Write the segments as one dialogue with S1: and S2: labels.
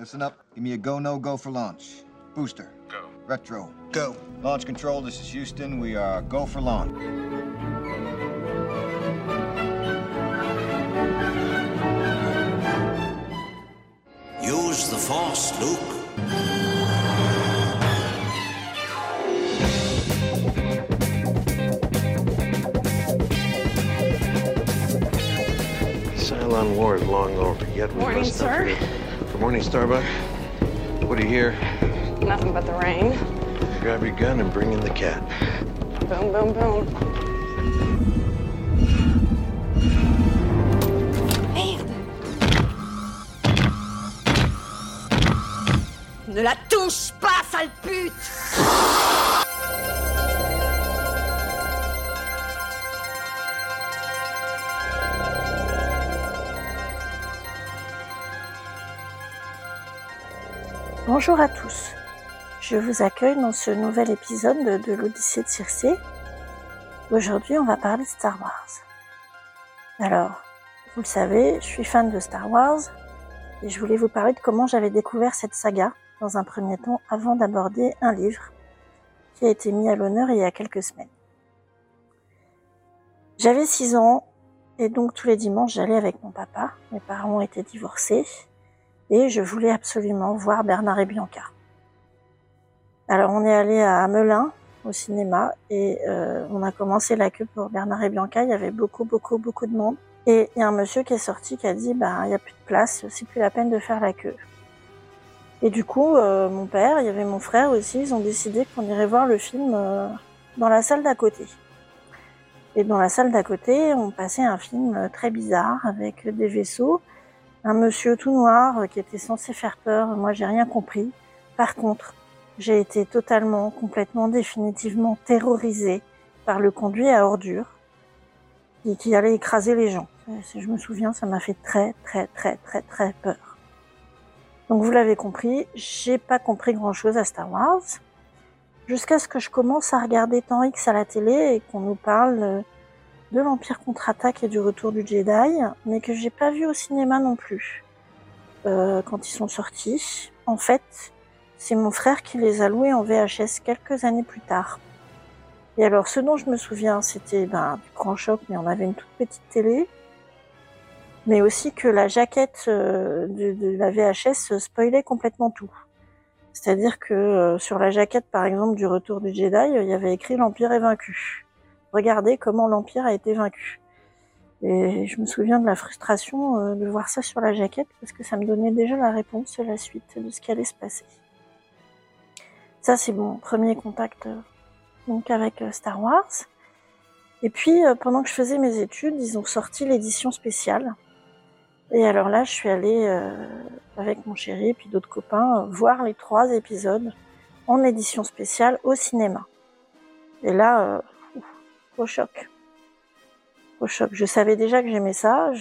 S1: Listen up. Give me a go, no go for launch. Booster.
S2: Go.
S1: Retro.
S3: Go.
S1: Launch control, this is Houston. We are go for launch.
S4: Use the Force, Luke.
S5: Cylon War is long over, yet we
S6: Morning,
S5: must not
S6: sir.
S5: forget- Good morning, Starbuck. What do you hear?
S6: Nothing but the rain.
S5: Grab your gun and bring in the cat.
S6: Boom, boom, boom.
S7: Ne la touche pas, sale pute
S8: Bonjour à tous. Je vous accueille dans ce nouvel épisode de, l'Odyssée de Circé. Aujourd'hui, on va parler de Star Wars. Alors, vous le savez, je suis fan de Star Wars et je voulais vous parler de comment j'avais découvert cette saga dans un premier temps avant d'aborder un livre qui a été mis à l'honneur il y a quelques semaines. J'avais 6 ans et donc tous les dimanches j'allais avec mon papa. Mes parents étaient divorcés et je voulais absolument voir Bernard et Bianca. Alors on est allé à Melun au cinéma et euh, on a commencé la queue pour Bernard et Bianca. Il y avait beaucoup beaucoup beaucoup de monde et il y a un monsieur qui est sorti qui a dit bah il y a plus de place, c'est plus la peine de faire la queue. Et du coup euh, mon père, il y avait mon frère aussi, ils ont décidé qu'on irait voir le film euh, dans la salle d'à côté. Et dans la salle d'à côté, on passait un film très bizarre avec des vaisseaux un monsieur tout noir euh, qui était censé faire peur. Moi, j'ai rien compris. Par contre, j'ai été totalement, complètement, définitivement terrorisée par le conduit à ordures qui, qui allait écraser les gens. Euh, Si je me souviens, ça m'a fait très, très, très, très, très peur. Donc, vous l'avez compris, j'ai pas compris grand chose à Star Wars. Jusqu'à ce que je commence à regarder Temps X à la télé et qu'on nous parle euh, de l'Empire contre-attaque et du retour du Jedi, mais que j'ai pas vu au cinéma non plus euh, quand ils sont sortis. En fait, c'est mon frère qui les a loués en VHS quelques années plus tard. Et alors, ce dont je me souviens, c'était ben, du grand choc, mais on avait une toute petite télé, mais aussi que la jaquette euh, de, la VHS spoilait complètement tout. C'est-à-dire que euh, sur la jaquette, par exemple, du retour du Jedi, il y avait écrit l'Empire est vaincu regardez comment l'Empire a été vaincu. Et je me souviens de la frustration euh, de voir ça sur la jaquette parce que ça me donnait déjà la réponse et la suite de ce qui allait se passer. Ça, c'est mon premier contact euh, donc avec euh, Star Wars. Et puis, pendant que je faisais mes études, ils ont sorti l'édition spéciale. Et alors là, je suis allée avec mon chéri et puis d'autres copains voir les trois épisodes en édition spéciale au cinéma. Et là, au choc. Au choc. Je savais déjà que j'aimais ça.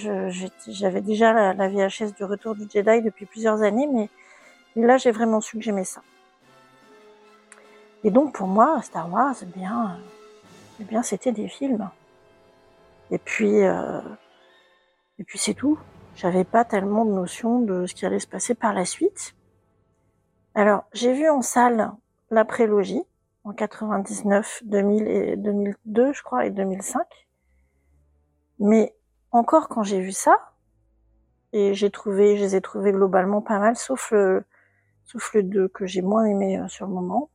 S8: J'avais déjà la, VHS du Retour du Jedi depuis plusieurs années, mais, là j'ai vraiment su que j'aimais ça. Et donc pour moi, Star Wars, eh bien, eh bien c'était des films. Et puis, euh, et puis c'est tout. J'avais pas tellement de notion de ce qui allait se passer par la suite. Alors j'ai vu en salle la prélogie en 99, 2000 et 2002, je crois, et 2005. Mais encore quand j'ai vu ça, et j'ai trouvé, je les ai trouvés globalement pas mal, sauf le, sauf le 2 que j'ai moins aimé euh, sur le moment.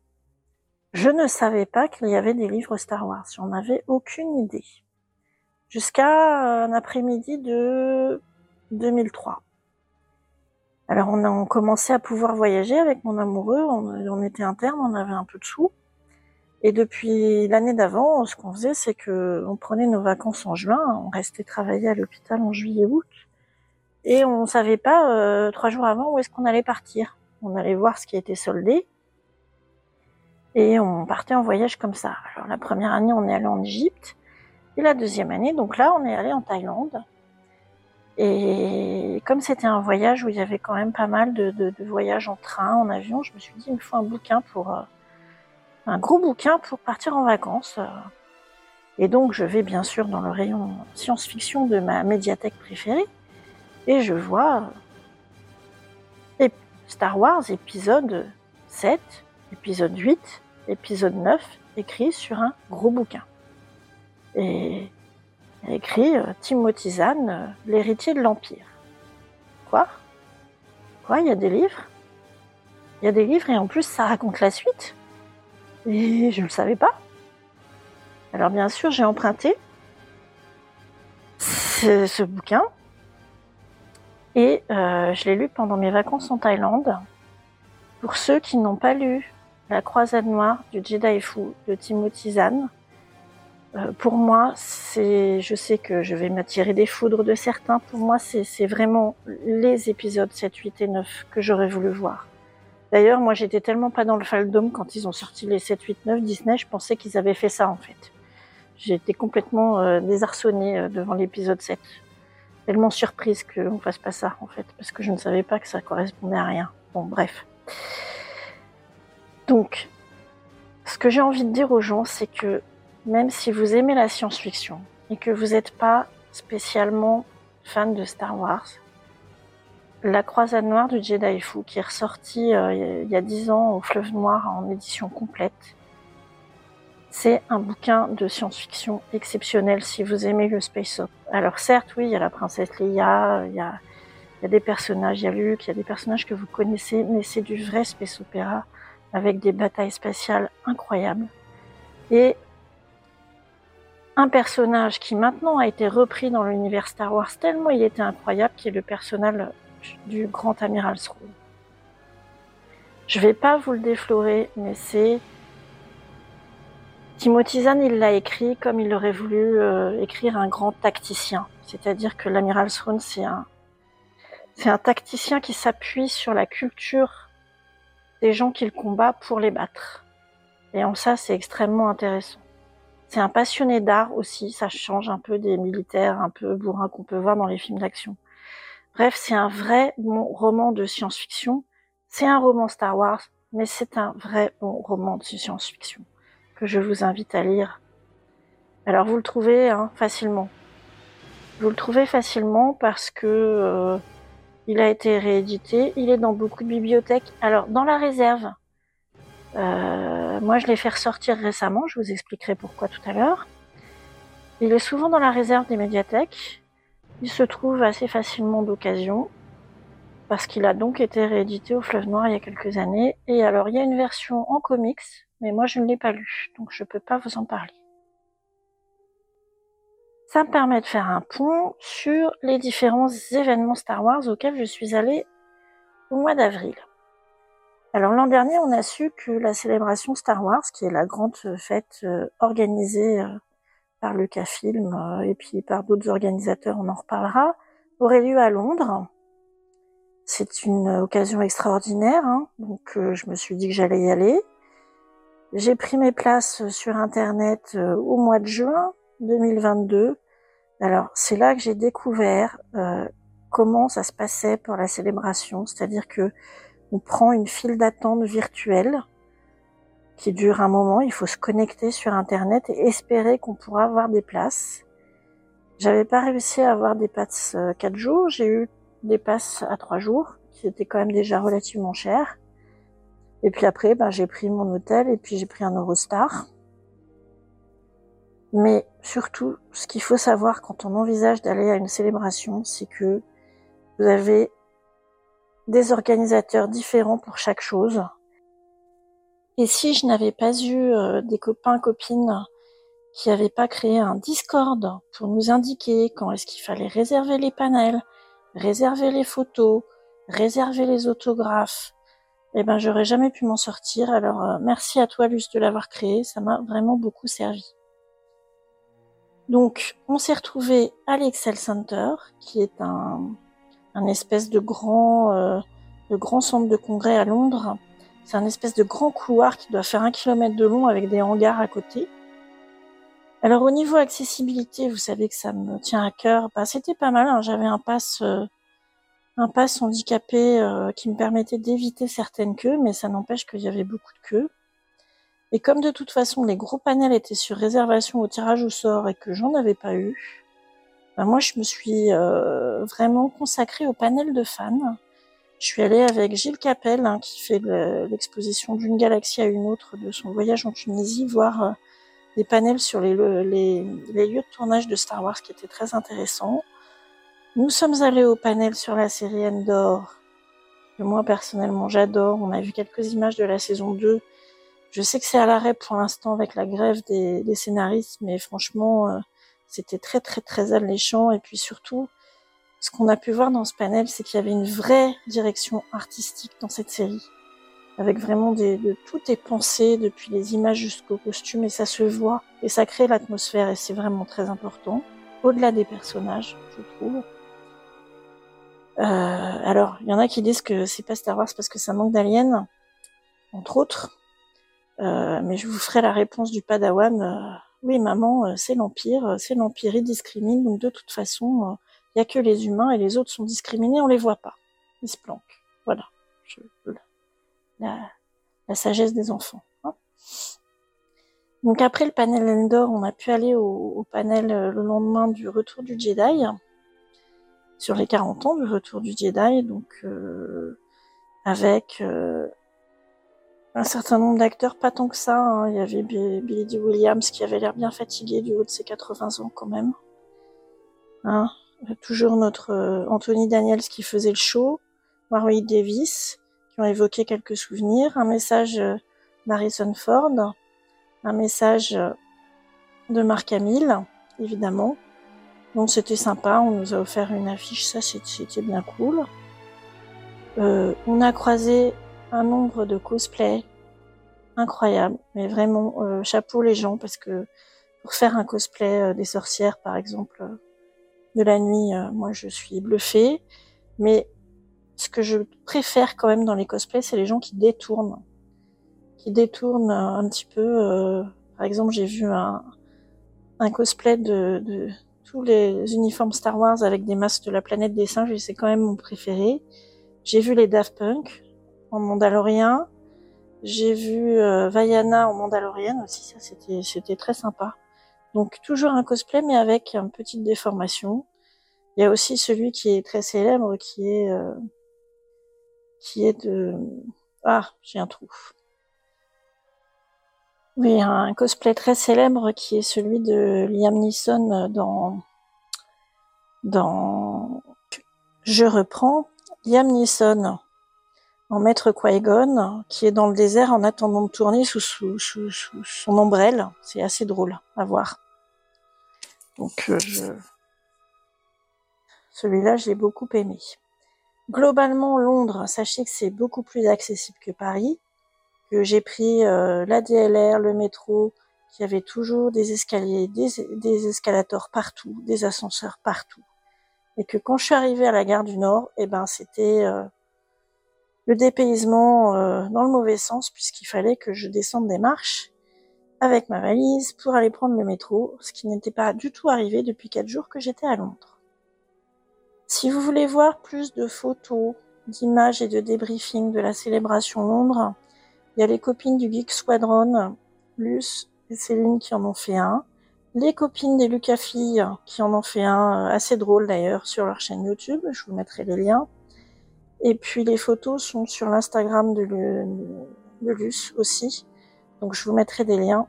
S8: Je ne savais pas qu'il y avait des livres Star Wars. J'en avais aucune idée. Jusqu'à euh, un après-midi de 2003. Alors on a on commençait à pouvoir voyager avec mon amoureux, on, on était interne, on avait un peu de sous. Et depuis l'année d'avant, ce qu'on faisait, c'est que on prenait nos vacances en juin, on restait travailler à l'hôpital en juillet-août, et on savait pas euh, trois jours avant où est-ce qu'on allait partir. On allait voir ce qui était soldé, et on partait en voyage comme ça. Alors la première année, on est allé en Égypte, et la deuxième année, donc là, on est allé en Thaïlande. Et comme c'était un voyage où il y avait quand même pas mal de voyages en train, en avion, je me suis dit, il me faut un bouquin pour euh, un gros bouquin pour partir en vacances. euh. Et donc, je vais bien sûr dans le rayon science-fiction de ma médiathèque préférée, et je vois. Et Star Wars épisode 7, épisode 8, épisode 9, écrit sur un gros bouquin. Et écrit euh, Timothy Zahn, euh, l'héritier de l'Empire. Quoi? Quoi? Il y a des livres? Il y a des livres et en plus ça raconte la suite? Et je ne le savais pas. Alors bien sûr, j'ai emprunté ce, bouquin et euh, je l'ai lu pendant mes vacances en Thaïlande. Pour ceux qui n'ont pas lu La croisade noire du Jedi Fu de Timothy Zahn, euh, pour moi, c'est, je sais que je vais m'attirer des foudres de certains. Pour moi, c'est vraiment les épisodes 7, 8 et 9 que j'aurais voulu voir. D'ailleurs, moi, j'étais tellement pas dans le faldom quand ils ont sorti les 7, 8, 9 Disney, je pensais qu'ils avaient fait ça en fait. Été complètement euh, désarçonnée euh, devant l'épisode 7. Tellement surprise qu'on fasse pas ça, en fait, parce que je ne savais pas que ça correspondait à rien. Bon, bref. Donc, ce que j'ai envie de dire aux gens, c'est que même si vous aimez la science-fiction et que vous n'êtes pas spécialement fan de Star Wars, La Croisade Noire du Jedi Fu, qui est ressorti euh, il y a dix ans au Fleuve Noir en édition complète, c'est un bouquin de science-fiction exceptionnel si vous aimez le space op. Alors certes, oui, il y a la princesse Leia, il y a, il y a des personnages, il y a Luke, il y a des personnages que vous connaissez, mais c'est du vrai space opéra avec des batailles spatiales incroyables. Et un personnage qui maintenant a été repris dans l'univers Star Wars tellement il était incroyable, qui est le personnage du grand amiral Thrawn. Je vais pas vous le déflorer, mais c'est Timothy Zahn, il l'a écrit comme il aurait voulu euh, écrire un grand tacticien. C'est-à-dire que l'amiral Thrawn, c'est un, c'est un tacticien qui s'appuie sur la culture des gens qu'il combat pour les battre. Et en ça, c'est extrêmement intéressant. C'est un passionné d'art aussi, ça change un peu des militaires un peu bourrins qu'on peut voir dans les films d'action. Bref, c'est un vrai bon roman de science-fiction. C'est un roman Star Wars, mais c'est un vrai bon roman de science-fiction que je vous invite à lire. Alors vous le trouvez hein, facilement. Vous le trouvez facilement parce que euh, il a été réédité, il est dans beaucoup de bibliothèques. Alors dans la réserve, euh, moi je l'ai fait ressortir récemment, je vous expliquerai pourquoi tout à l'heure. Il est souvent dans la réserve des médiathèques. Il se trouve assez facilement d'occasion parce qu'il a donc été réédité au Fleuve Noir il y a quelques années. Et alors il y a une version en comics mais moi je ne l'ai pas lu, donc je ne peux pas vous en parler. Ça me permet de faire un pont sur les différents événements Star Wars auxquels je suis allée au mois d'avril. Alors l'an dernier, on a su que la célébration Star Wars, qui est la grande fête euh, organisée euh, par Lucasfilm euh, et puis par d'autres organisateurs, on en reparlera, aurait lieu à Londres. C'est une occasion extraordinaire, hein, donc je me suis dit que j'allais y aller. J'ai pris mes places sur Internet euh, au mois de juin 2022. Alors c'est là que j'ai découvert euh, comment ça se passait pour la célébration, c'est-à-dire que on prend une file d'attente virtuelle qui dure un moment, il faut se connecter sur Internet et espérer qu'on pourra avoir des places. J'avais pas réussi à avoir des passes 4 euh, jours, j'ai eu des passes à 3 jours, qui étaient quand même déjà relativement chères. Et puis après, ben, j'ai pris mon hôtel et puis j'ai pris un Eurostar. Mais surtout, ce qu'il faut savoir quand on envisage d'aller à une célébration, c'est que vous avez des organisateurs différents pour chaque chose. Et si je n'avais pas eu euh, des copains, copines qui n'avaient pas créé un Discord pour nous indiquer quand est-ce qu'il fallait réserver les panels, réserver les photos, réserver les autographes, eh ben j'aurais jamais pu m'en sortir. Alors euh, merci à toi Luce de l'avoir créé, ça m'a vraiment beaucoup servi. Donc on s'est retrouvé à l'Excel Center, qui est un, un espèce de grand, euh, de grand centre de congrès à Londres. C'est un espèce de grand couloir qui doit faire un kilomètre de long avec des hangars à côté. Alors au niveau accessibilité, vous savez que ça me tient à cœur. Bah, c'était pas mal. Hein. J'avais un pass euh, un pass handicapé euh, qui me permettait d'éviter certaines queues, mais ça n'empêche qu'il y avait beaucoup de queues. Et comme de toute façon les gros panels étaient sur réservation au tirage au sort et que j'en avais pas eu, ben moi je me suis euh, vraiment consacrée au panel de fans. Je suis allée avec Gilles Capel, hein, qui fait le- l'exposition d'une galaxie à une autre de son voyage en Tunisie, voir euh, des panels sur les, le- les, les lieux de tournage de Star Wars qui étaient très intéressants. Nous sommes allés au panel sur la série Endor, que moi personnellement j'adore. On a vu quelques images de la saison 2. Je sais que c'est à l'arrêt pour l'instant avec la grève des, des scénaristes, mais franchement, euh, c'était très très très alléchant. Et puis surtout, ce qu'on a pu voir dans ce panel, c'est qu'il y avait une vraie direction artistique dans cette série. Avec vraiment des, de tout est pensé, depuis les images jusqu'aux costumes, et ça se voit, et ça crée l'atmosphère, et c'est vraiment très important. Au-delà des personnages, je trouve. Euh, alors, il y en a qui disent que c'est pas Star Wars parce que ça manque d'aliens, entre autres. Euh, mais je vous ferai la réponse du Padawan. euh, oui, maman, euh, c'est l'Empire, euh, c'est l'Empire, il discrimine, donc de toute façon, il y a que les humains et les autres sont discriminés, on les voit pas. Ils se planquent. Voilà. Je- la, la sagesse des enfants. hein. Donc après le panel Endor, on a pu aller au, panel euh, le lendemain du retour du Jedi, sur les 40 ans du retour du Jedi, donc euh, avec euh, un certain nombre d'acteurs, pas tant que ça. hein. Il y avait Bi- Billy Dee Williams qui avait l'air bien fatigué du haut de ses 80 ans quand même. Hein. Toujours notre euh, Anthony Daniels qui faisait le show, Warwick Davis qui ont évoqué quelques souvenirs, un message euh, d'Harrison Ford, un message euh, de Mark Hamill, évidemment. Donc c'était sympa, on nous a offert une affiche, ça c'était bien cool. On a croisé un nombre de cosplays incroyable, mais vraiment chapeau les gens parce que pour faire un cosplay des sorcières par exemple de la nuit, euh, moi je suis bluffée. Mais ce que je préfère quand même dans les cosplays, c'est les gens qui détournent, qui détournent euh, un petit peu. euh, par exemple, j'ai vu un, un cosplay de, tous les uniformes Star Wars avec des masques de la planète des singes, et c'est quand même mon préféré. J'ai vu les Daft Punk en Mandalorien. J'ai vu euh, Vaiana en Mandalorienne aussi, ça c'était très sympa. Donc toujours un cosplay mais avec une petite déformation. Il y a aussi celui qui est très célèbre qui est euh, qui est de ah j'ai un trou. Oui, un cosplay très célèbre qui est celui de Liam Neeson dans dans je reprends Liam Neeson en maître Qui-Gon, qui est dans le désert en attendant de tourner sous, son ombrelle. C'est assez drôle à voir. Donc, euh, je... celui-là, je l'ai beaucoup aimé. Globalement, Londres, sachez que c'est beaucoup plus accessible que Paris, que j'ai pris euh, la DLR, le métro, qui avait toujours des escaliers, des, des escalators partout, des ascenseurs partout. Et que quand je suis arrivée à la gare du Nord, eh ben, c'était... euh, le dépaysement euh, dans le mauvais sens puisqu'il fallait que je descende des marches avec ma valise pour aller prendre le métro, ce qui n'était pas du tout arrivé depuis quatre jours que j'étais à Londres. Si vous voulez voir plus de photos, d'images et de débriefing de la célébration Londres, il y a les copines du Geek Squadron, Luce et Céline qui en ont fait un, les copines des Lucas Filles qui en ont fait un euh, assez drôle d'ailleurs sur leur chaîne YouTube, je vous mettrai les liens. Et puis les photos sont sur l'Instagram de, de Luce aussi. Donc je vous mettrai des liens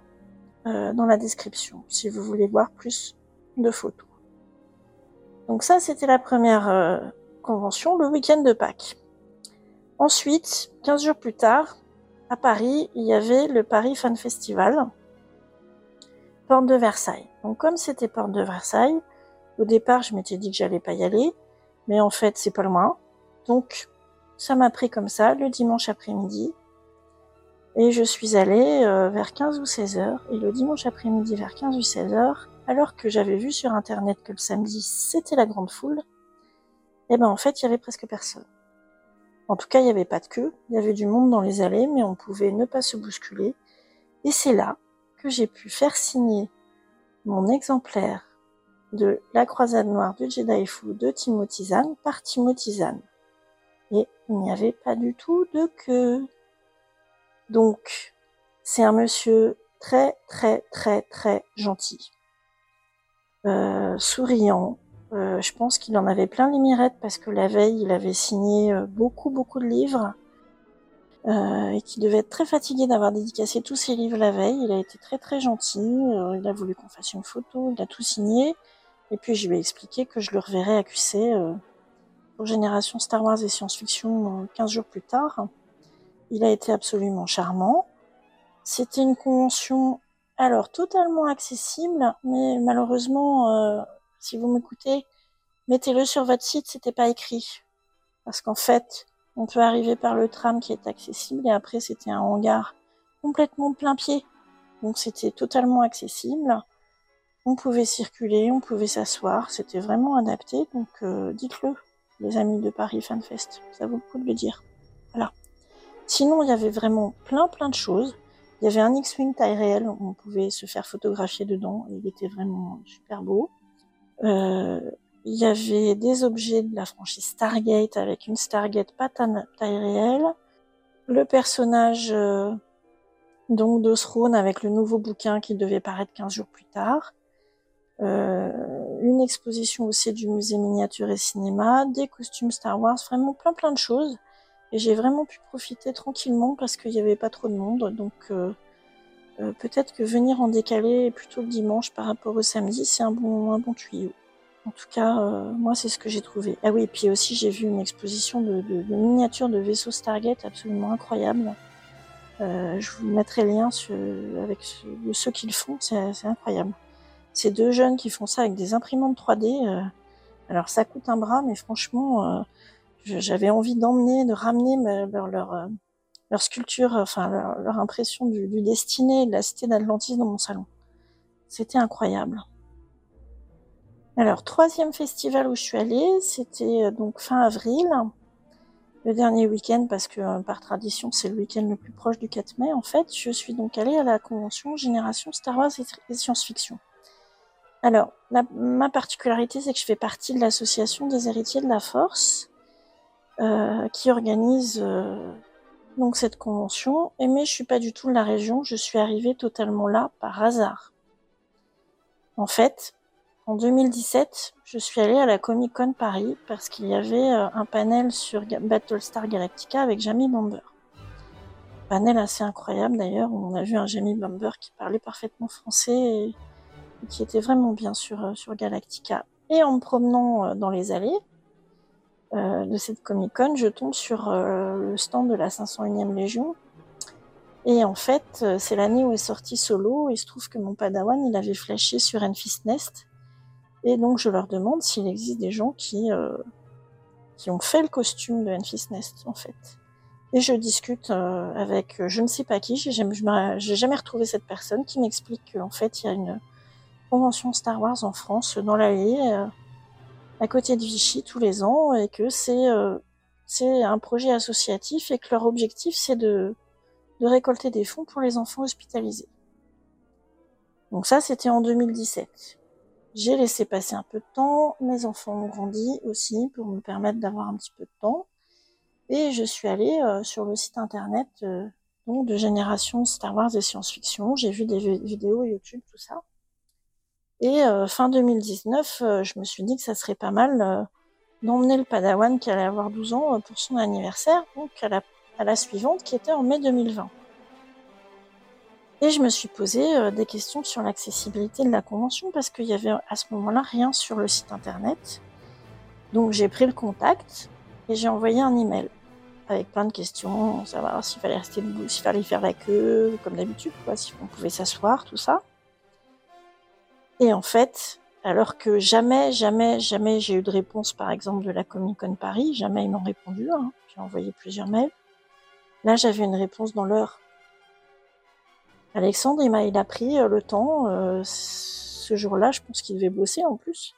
S8: euh, dans la description si vous voulez voir plus de photos. Donc ça c'était la première euh, convention, le week-end de Pâques. Ensuite, 15 jours plus tard, à Paris, il y avait le Paris Fan Festival, porte de Versailles. Donc comme c'était porte de Versailles, au départ je m'étais dit que j'allais pas y aller, mais en fait c'est pas loin. Donc, ça m'a pris comme ça le dimanche après-midi. Et je suis allée euh, vers 15 ou 16 heures. Et le dimanche après-midi vers 15 ou 16 heures, alors que j'avais vu sur internet que le samedi c'était la grande foule, eh ben en fait il y avait presque personne. En tout cas, il n'y avait pas de queue, il y avait du monde dans les allées, mais on pouvait ne pas se bousculer. Et c'est là que j'ai pu faire signer mon exemplaire de La Croisade Noire de Jedi Fu de Timothy par Timothy et il n'y avait pas du tout de queue. Donc, c'est un monsieur très très très très gentil, euh, souriant, Euh, je pense qu'il en avait plein les mirettes parce que la veille, il avait signé euh, beaucoup, beaucoup de livres et qu'il devait être très fatigué d'avoir dédicacé tous ses livres la veille. Il a été très, très gentil. Il a voulu qu'on fasse une photo. Il a tout signé. Et puis, je lui ai expliqué que je le reverrais à QC pour Génération Star Wars et Science-Fiction euh, 15 jours plus tard. Il a été absolument charmant. C'était une convention, alors, totalement accessible, mais malheureusement, euh, si vous m'écoutez, mettez-le sur votre site, c'était pas écrit. Parce qu'en fait, on peut arriver par le tram qui est accessible et après c'était un hangar complètement plein pied. Donc c'était totalement accessible. On pouvait circuler, on pouvait s'asseoir, c'était vraiment adapté. Donc euh, dites-le, les amis de Paris FanFest, ça vaut le coup de le dire. Sinon, il y avait vraiment plein plein de choses. Il y avait un X-Wing taille réelle, on pouvait se faire photographier dedans, il était vraiment super beau. Euh, il y avait des objets de la franchise Stargate avec une Stargate pas taille réelle. Le personnage euh, donc de avec le nouveau bouquin qui devait paraître 15 jours plus tard. Euh, une exposition aussi du musée miniature et cinéma, des costumes Star Wars, vraiment plein plein de choses. Et j'ai vraiment pu profiter tranquillement parce qu'il n'y avait pas trop de monde. Donc euh, euh, peut-être que venir en décalé plutôt le dimanche par rapport au samedi, c'est un bon, un bon tuyau. En tout cas, euh, moi, c'est ce que j'ai trouvé. Ah oui, et puis aussi, j'ai vu une exposition de, de, de miniatures de vaisseaux Stargate absolument incroyable. Euh, je vous mettrai le lien sur, avec ceux, ceux qui le font, c'est incroyable. Ces deux jeunes qui font ça avec des imprimantes 3D, euh, alors ça coûte un bras, mais franchement, euh, j'avais envie d'emmener, de ramener leur, leur, euh, sculpture, enfin leur, impression du, du Destiné de la cité d'Atlantis dans mon salon. C'était incroyable. Alors, troisième festival où je suis allée, c'était euh, donc fin avril, le dernier week-end, parce que euh, par tradition, c'est le week-end le plus proche du 4 mai. En fait, je suis donc allée à la convention Génération Star Wars et, Science-Fiction. Alors, ma particularité, c'est que je fais partie de l'association des héritiers de la Force, euh, qui organise euh, donc cette convention. Et mais je suis pas du tout de la région, je suis arrivée totalement là par hasard. En fait, en 2017, je suis allée à la Comic Con Paris parce qu'il y avait euh, un panel sur Battlestar Galactica avec Jamie Bamber. Panel assez incroyable d'ailleurs, on a vu un Jamie Bamber qui parlait parfaitement français et, et qui était vraiment bien sur, euh, sur Galactica. Et en me promenant dans les allées euh, de cette Comic Con, je tombe sur euh, le stand de la 501e Légion. Et en fait, euh, c'est l'année où est sorti Solo. Il se trouve que mon padawan, il avait flashé sur Enfys Nest. Et donc, je leur demande s'il existe des gens qui, euh, qui ont fait le costume de Enfys Nest, en fait. Et je discute euh, avec je ne sais pas qui, j'ai jamais, jamais retrouvé cette personne qui m'explique qu'en fait, il y a une convention Star Wars en France, dans l'allée, euh, à côté de Vichy, tous les ans, et que c'est euh, c'est un projet associatif et que leur objectif, c'est de, de récolter des fonds pour les enfants hospitalisés. Donc ça, c'était en 2017. J'ai laissé passer un peu de temps, mes enfants ont grandi aussi pour me permettre d'avoir un petit peu de temps. Et je suis allée euh, sur le site internet euh, de Génération Star Wars et Science-Fiction. J'ai vu des vi- vidéos YouTube, tout ça. Et euh, fin 2019, euh, je me suis dit que ça serait pas mal euh, d'emmener le Padawan qui allait avoir 12 ans pour son anniversaire, donc à la, suivante qui était en mai 2020. Et je me suis posé des questions sur l'accessibilité de la convention parce qu'il y avait à ce moment-là rien sur le site internet. Donc j'ai pris le contact et j'ai envoyé un email avec plein de questions, savoir s'il fallait rester debout, s'il fallait faire la queue, comme d'habitude, quoi, si on pouvait s'asseoir, tout ça. Et en fait, alors que jamais, jamais, jamais j'ai eu de réponse, par exemple, de la Comic Con Paris, jamais ils m'ont répondu, hein, j'ai envoyé plusieurs mails. Là, j'avais une réponse dans l'heure. Alexandre, il m'a, il a pris euh, le temps, euh, ce jour-là, je pense qu'il devait bosser en plus,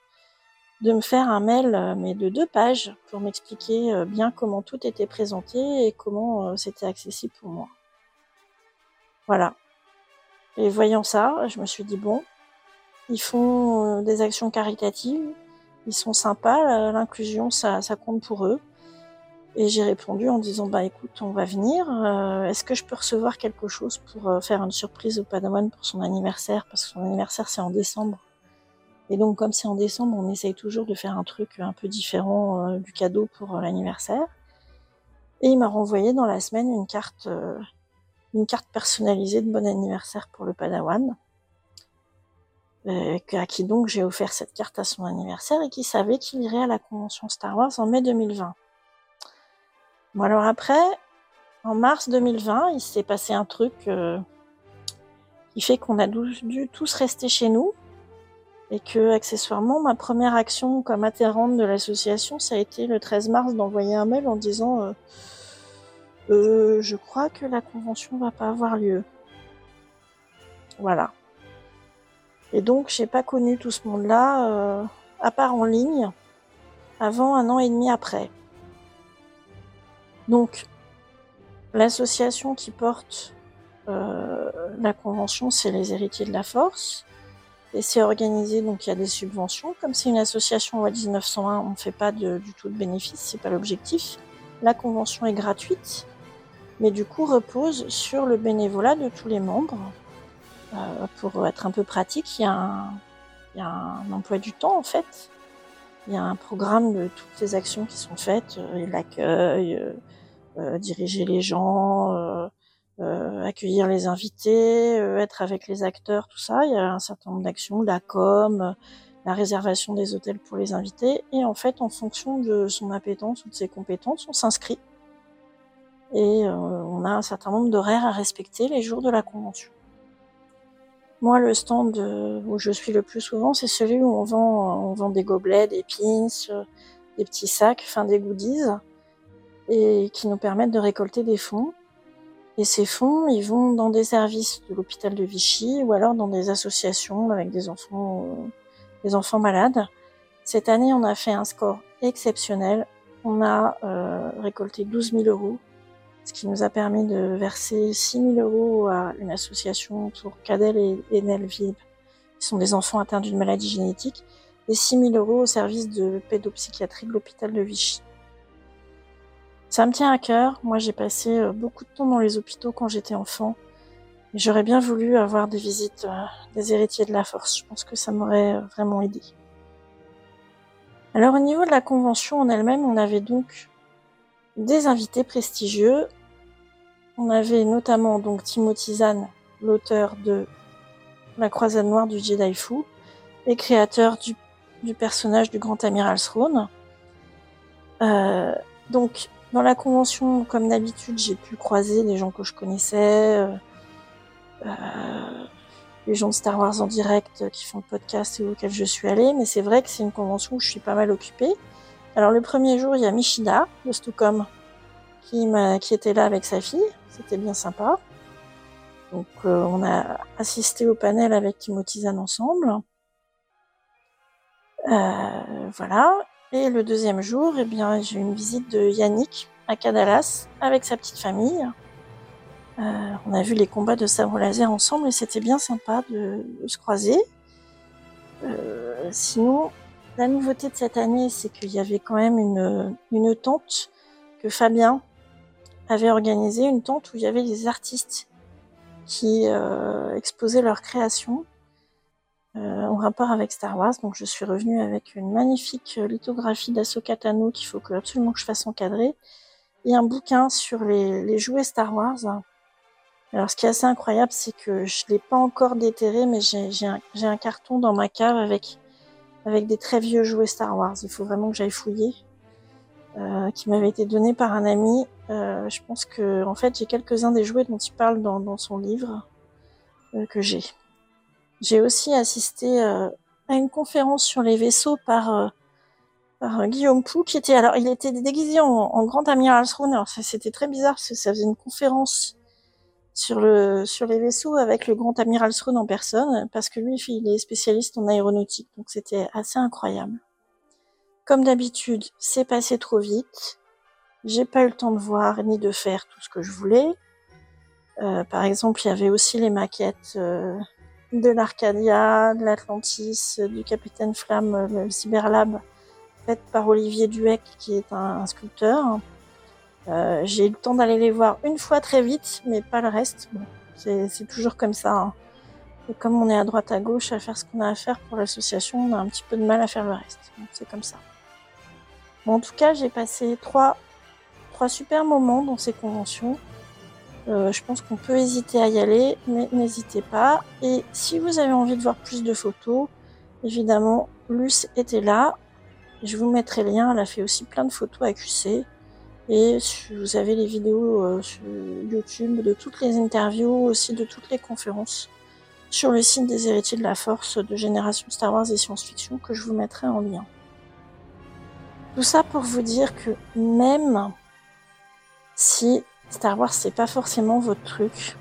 S8: de me faire un mail, euh, mais de deux pages, pour m'expliquer euh, bien comment tout était présenté et comment c'était accessible pour moi. Voilà. Et voyant ça, je me suis dit, bon, ils font euh, des actions caritatives, ils sont sympas, la- l'inclusion, ça, ça compte pour eux. Et j'ai répondu en disant, bah écoute, on va venir, euh, est-ce que je peux recevoir quelque chose pour euh, faire une surprise au Padawan pour son anniversaire, parce que son anniversaire c'est en décembre. Et donc, comme c'est en décembre, on essaye toujours de faire un truc un peu différent euh, du cadeau pour euh, l'anniversaire. Et il m'a renvoyé dans la semaine une carte, euh, une carte personnalisée de bon anniversaire pour le Padawan. Euh, à qui donc j'ai offert cette carte à son anniversaire et qui savait qu'il irait à la convention Star Wars en mai 2020. Bon alors après, en mars 2020, il s'est passé un truc euh, qui fait qu'on a dû, tous rester chez nous et que accessoirement ma première action comme adhérente de l'association ça a été le 13 mars d'envoyer un mail en disant euh, je crois que la convention va pas avoir lieu voilà et donc j'ai pas connu tout ce monde là euh, à part en ligne avant un an et demi après donc l'association qui porte euh, la convention c'est les héritiers de la force et c'est organisé, donc il y a des subventions. Comme c'est une association loi 1901, on ne fait pas du tout de bénéfice, c'est pas l'objectif. La convention est gratuite, mais du coup repose sur le bénévolat de tous les membres. Euh, pour être un peu pratique, il y, a un, emploi du temps en fait. Il y a un programme de toutes les actions qui sont faites, euh, l'accueil, euh, diriger les gens, accueillir les invités, être avec les acteurs, tout ça. Il y a un certain nombre d'actions, la com, la réservation des hôtels pour les invités. Et en fait, en fonction de son appétence ou de ses compétences, on s'inscrit. Et on a un certain nombre d'horaires à respecter les jours de la convention. Moi, le stand euh, où je suis le plus souvent, c'est celui où on vend, vend des gobelets, des pins, euh, des petits sacs, enfin des goodies, et qui nous permettent de récolter des fonds. Et ces fonds, ils vont dans des services de l'hôpital de Vichy ou alors dans des associations avec des enfants, euh, des enfants malades. Cette année, on a fait un score exceptionnel. On a récolté 12 000 euros, ce qui nous a permis de verser 6 000 euros à une association pour Cadel et Enel Vib, qui sont des enfants atteints d'une maladie génétique, et 6 000 euros au service de pédopsychiatrie de l'hôpital de Vichy. Ça me tient à cœur. Moi, j'ai passé euh, beaucoup de temps dans les hôpitaux quand j'étais enfant. Et J'aurais bien voulu avoir des visites euh, des héritiers de la force. Je pense que ça m'aurait euh, vraiment aidé. Alors, au niveau de la convention en elle-même, on avait donc des invités prestigieux. On avait notamment donc Timothy Zahn, l'auteur de La Croisade Noire du Jedi Fou et créateur du, personnage du Grand Amiral Throne. Euh, donc, dans la convention, comme d'habitude, j'ai pu croiser des gens que je connaissais, euh, euh, les gens de Star Wars en direct qui font le podcast et auxquels je suis allée, mais c'est vrai que c'est une convention où je suis pas mal occupée. Alors le premier jour, il y a Michida de Stucom qui, qui était là avec sa fille, c'était bien sympa. Donc euh, on a assisté au panel avec Timothy ensemble. Euh, voilà. Et le deuxième jour, eh bien, j'ai eu une visite de Yannick à Cadalas avec sa petite famille. Euh, on a vu les combats de sabre laser ensemble et c'était bien sympa de, se croiser. Sinon, la nouveauté de cette année, c'est qu'il y avait quand même une, une tente que Fabien avait organisée, une tente où il y avait des artistes qui euh, exposaient leurs créations euh, en rapport avec Star Wars. Donc je suis revenue avec une magnifique lithographie d'Ahsoka Tano qu'il faut absolument que je fasse encadrer et un bouquin sur les, les jouets Star Wars. Alors ce qui est assez incroyable, c'est que je l'ai pas encore déterré, mais j'ai un, un carton dans ma cave avec avec des très vieux jouets Star Wars. Il faut vraiment que j'aille fouiller. Euh, qui m'avait été donné par un ami. Euh, je pense que en fait j'ai quelques-uns des jouets dont il parle dans, dans son livre euh, que j'ai. J'ai aussi assisté euh, à une conférence sur les vaisseaux par, euh, par Guillaume Pou, qui était alors il était déguisé en, en grand amiral Throne. Alors c'était très bizarre parce que ça faisait une conférence sur le sur les vaisseaux avec le grand amiral Throne en personne, parce que lui il est spécialiste en aéronautique, donc c'était assez incroyable. Comme d'habitude, c'est passé trop vite. J'ai pas eu le temps de voir ni de faire tout ce que je voulais. Euh, par exemple, il y avait aussi les maquettes euh, de l'Arcadia, de l'Atlantis, du Capitaine Flamme, euh, le Cyberlab, faites par Olivier Duec, qui est un, sculpteur. J'ai eu le temps d'aller les voir une fois très vite, mais pas le reste. C'est toujours comme ça. hein. Comme on est à droite à gauche à faire ce qu'on a à faire pour l'association, on a un petit peu de mal à faire le reste. C'est comme ça. En tout cas, j'ai passé trois, super moments dans ces conventions. Euh, je pense qu'on peut hésiter à y aller, mais n'hésitez pas. Et si vous avez envie de voir plus de photos, évidemment, Luce était là. Je vous mettrai le lien. Elle a fait aussi plein de photos à QC. Et vous avez les vidéos euh, sur YouTube de toutes les interviews, aussi de toutes les conférences sur le site des héritiers de la force de Génération Star Wars et Science-Fiction que je vous mettrai en lien. Tout ça pour vous dire que même si Star Wars c'est pas forcément votre truc,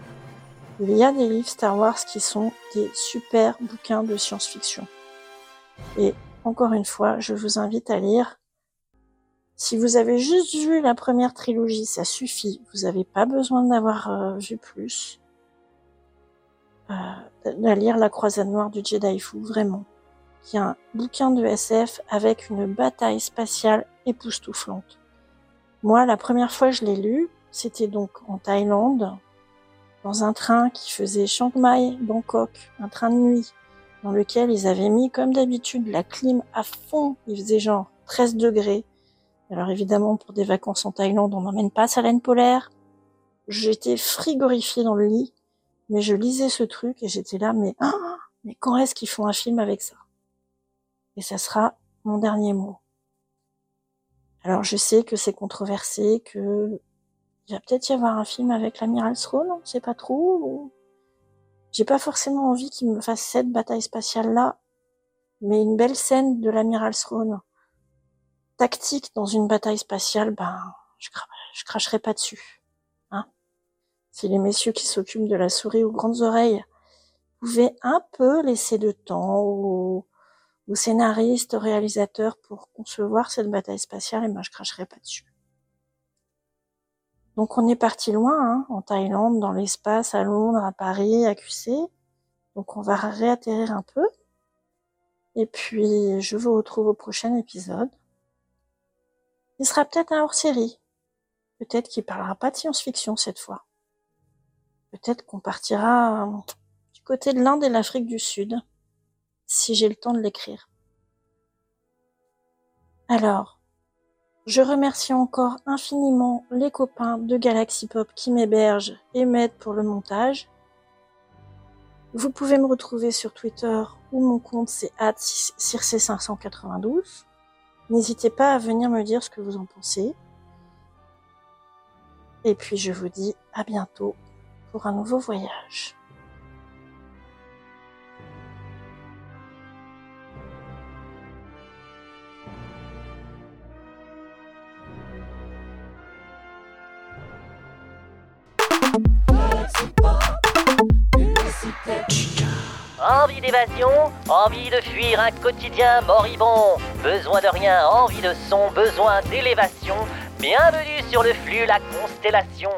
S8: il y a des livres Star Wars qui sont des super bouquins de science-fiction. Et encore une fois, je vous invite à lire si vous avez juste vu la première trilogie, ça suffit. Vous n'avez pas besoin d'avoir euh, vu plus. Euh, lire La Croisade Noire du Jedi Fu, vraiment. Qui est un bouquin de SF avec une bataille spatiale époustouflante. Moi, la première fois je l'ai lu, c'était donc en Thaïlande, dans un train qui faisait Chiang Mai, Bangkok, un train de nuit, dans lequel ils avaient mis, comme d'habitude, la clim à fond. Il faisait genre 13 degrés alors évidemment, pour des vacances en Thaïlande, on n'emmène pas sa laine polaire. J'étais frigorifiée dans le lit, mais je lisais ce truc et j'étais là, mais ah, mais quand est-ce qu'ils font un film avec ça? Et ça sera mon dernier mot. Alors je sais que c'est controversé, que il va peut-être y avoir un film avec l'amiral Throne, on sait pas trop. J'ai pas forcément envie qu'il me fasse cette bataille spatiale là, mais une belle scène de l'amiral Throne tactique dans une bataille spatiale, ben, je, cracherai pas dessus. Hein si les messieurs qui s'occupent de la souris aux grandes oreilles pouvaient un peu laisser de temps aux, scénaristes, aux réalisateurs pour concevoir cette bataille spatiale, et ben, je cracherai pas dessus. Donc on est parti loin, hein, en Thaïlande, dans l'espace, à Londres, à Paris, à QC. Donc on va réatterrir un peu. Et puis je vous retrouve au prochain épisode. Il sera peut-être un hors-série. Peut-être qu'il parlera pas de science-fiction cette fois. Peut-être qu'on partira du côté de l'Inde et de l'Afrique du Sud, si j'ai le temps de l'écrire. Alors, je remercie encore infiniment les copains de Galaxy Pop qui m'hébergent et m'aident pour le montage. Vous pouvez me retrouver sur Twitter où mon compte c'est circe592. N'hésitez pas à venir me dire ce que vous en pensez. Et puis je vous dis à bientôt pour un nouveau voyage.
S2: Envie d'évasion, envie de fuir un quotidien moribond, besoin de rien, envie de son, besoin d'élévation. Bienvenue sur le flux La Constellation.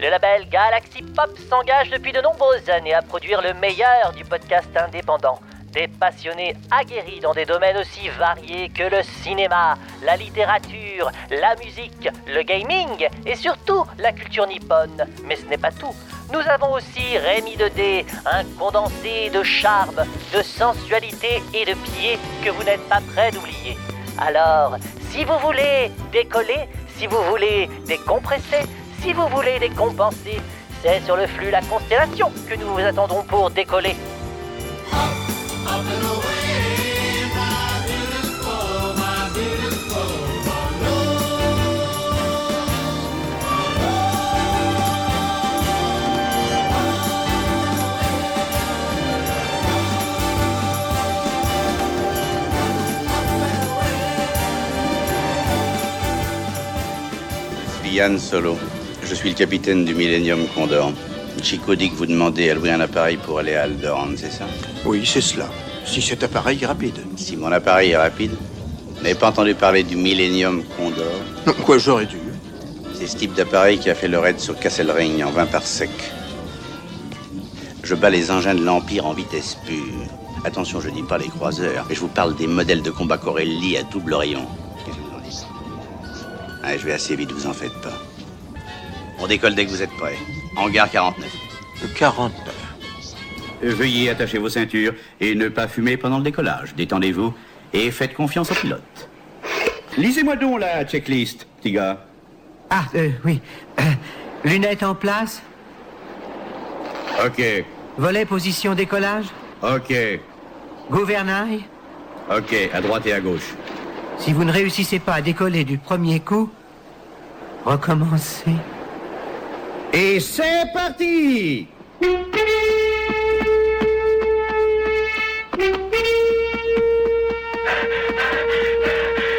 S2: Le label Galaxy Pop s'engage depuis de nombreuses années à produire le meilleur du podcast indépendant. Des passionnés aguerris dans des domaines aussi variés que le cinéma, la littérature, la musique, le gaming et surtout la culture nippone. Mais ce n'est pas tout. Nous avons aussi Rémi d un condensé de charme, de sensualité et de pied que vous n'êtes pas prêt d'oublier. Alors, si vous voulez décoller, si vous voulez décompresser, si vous voulez décompenser, c'est sur le flux La Constellation que nous vous attendons pour décoller.
S3: Yann Solo. Je suis le capitaine du Millennium Condor. Chico dit que vous demandez à louer un appareil pour aller à Alderaan, c'est ça?
S9: Oui, c'est cela. Si cet appareil est rapide.
S3: Si mon appareil est rapide? Vous n'avez pas entendu parler du Millennium Condor?
S9: Non, quoi, j'aurais dû.
S3: C'est ce type d'appareil qui a fait le raid sur Castle Ring en 20 par sec. Je bats les engins de l'Empire en vitesse pure. Attention, je dis pas les croiseurs, mais je vous parle des modèles de combat Corelli à double rayon. Allez, je vais assez vite, vous en faites pas. On décolle dès que vous êtes prêts. Hangar 49.
S9: Le 49.
S3: Veuillez attacher vos ceintures et ne pas fumer pendant le décollage. Détendez-vous et faites confiance au pilote. Lisez-moi donc la checklist, petit gars.
S10: Ah, euh, oui. Euh, lunettes en place
S3: Ok,
S10: Volet position décollage
S3: ok,
S10: Gouvernail
S3: ok, à droite et à gauche.
S10: Si vous ne réussissez pas à décoller du premier coup, recommencez.
S3: Et c'est parti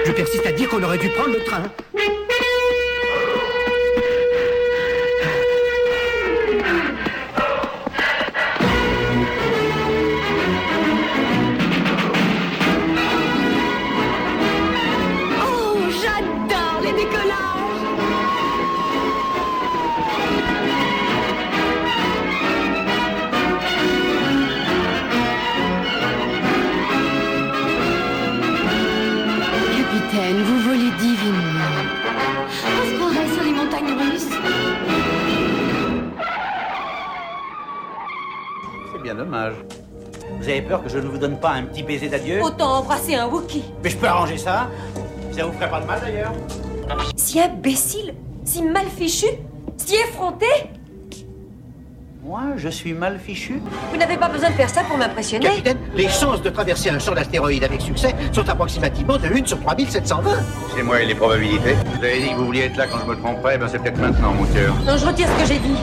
S10: Je persiste à dire qu'on aurait dû prendre le train.
S3: Dommage. Vous avez peur que je ne vous donne pas un petit baiser d'adieu?
S7: Autant embrasser un Wookie
S3: Mais je peux arranger ça. Ça vous ferait pas de mal d'ailleurs
S7: Si imbécile, si mal fichu, si effronté
S3: Moi, je suis mal fichu.
S7: Vous n'avez pas besoin de faire ça pour m'impressionner
S9: Capitaine, les chances de traverser un champ d'astéroïdes avec succès sont approximativement de 1 sur 3720.
S3: C'est moi et les probabilités. Vous avez dit que vous vouliez être là quand je me tromperais, ben c'est peut-être maintenant, mon cœur.
S7: Non, je retire ce que j'ai dit.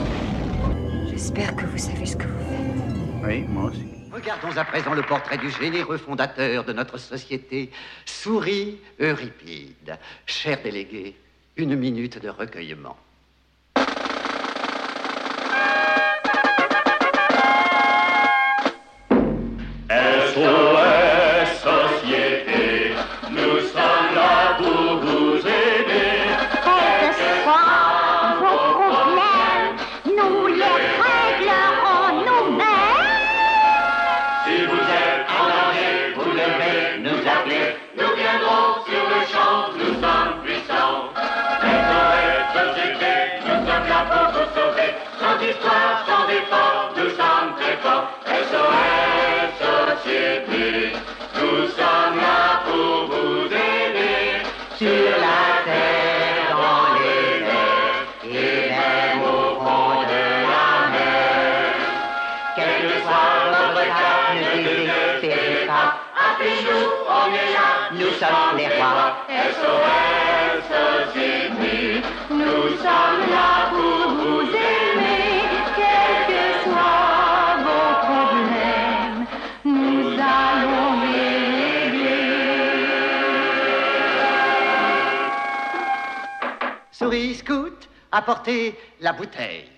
S7: J'espère que vous savez ce que vous faites.
S3: Oui, moi aussi.
S11: Regardons à présent le portrait du généreux fondateur de notre société, Souris Euripide. Cher délégué, une minute de recueillement.
S12: Sommes là pour vous sauver. Sans histoire, sans effort, nous sommes très forts. SOS Société, nous sommes là pour vous aider. Sur la terre, dans les airs, et même au fond de la mer. Quel que soit ne désespérez pas. Appelez-nous, on est là, nous sommes les rois.
S11: Apportez la bouteille.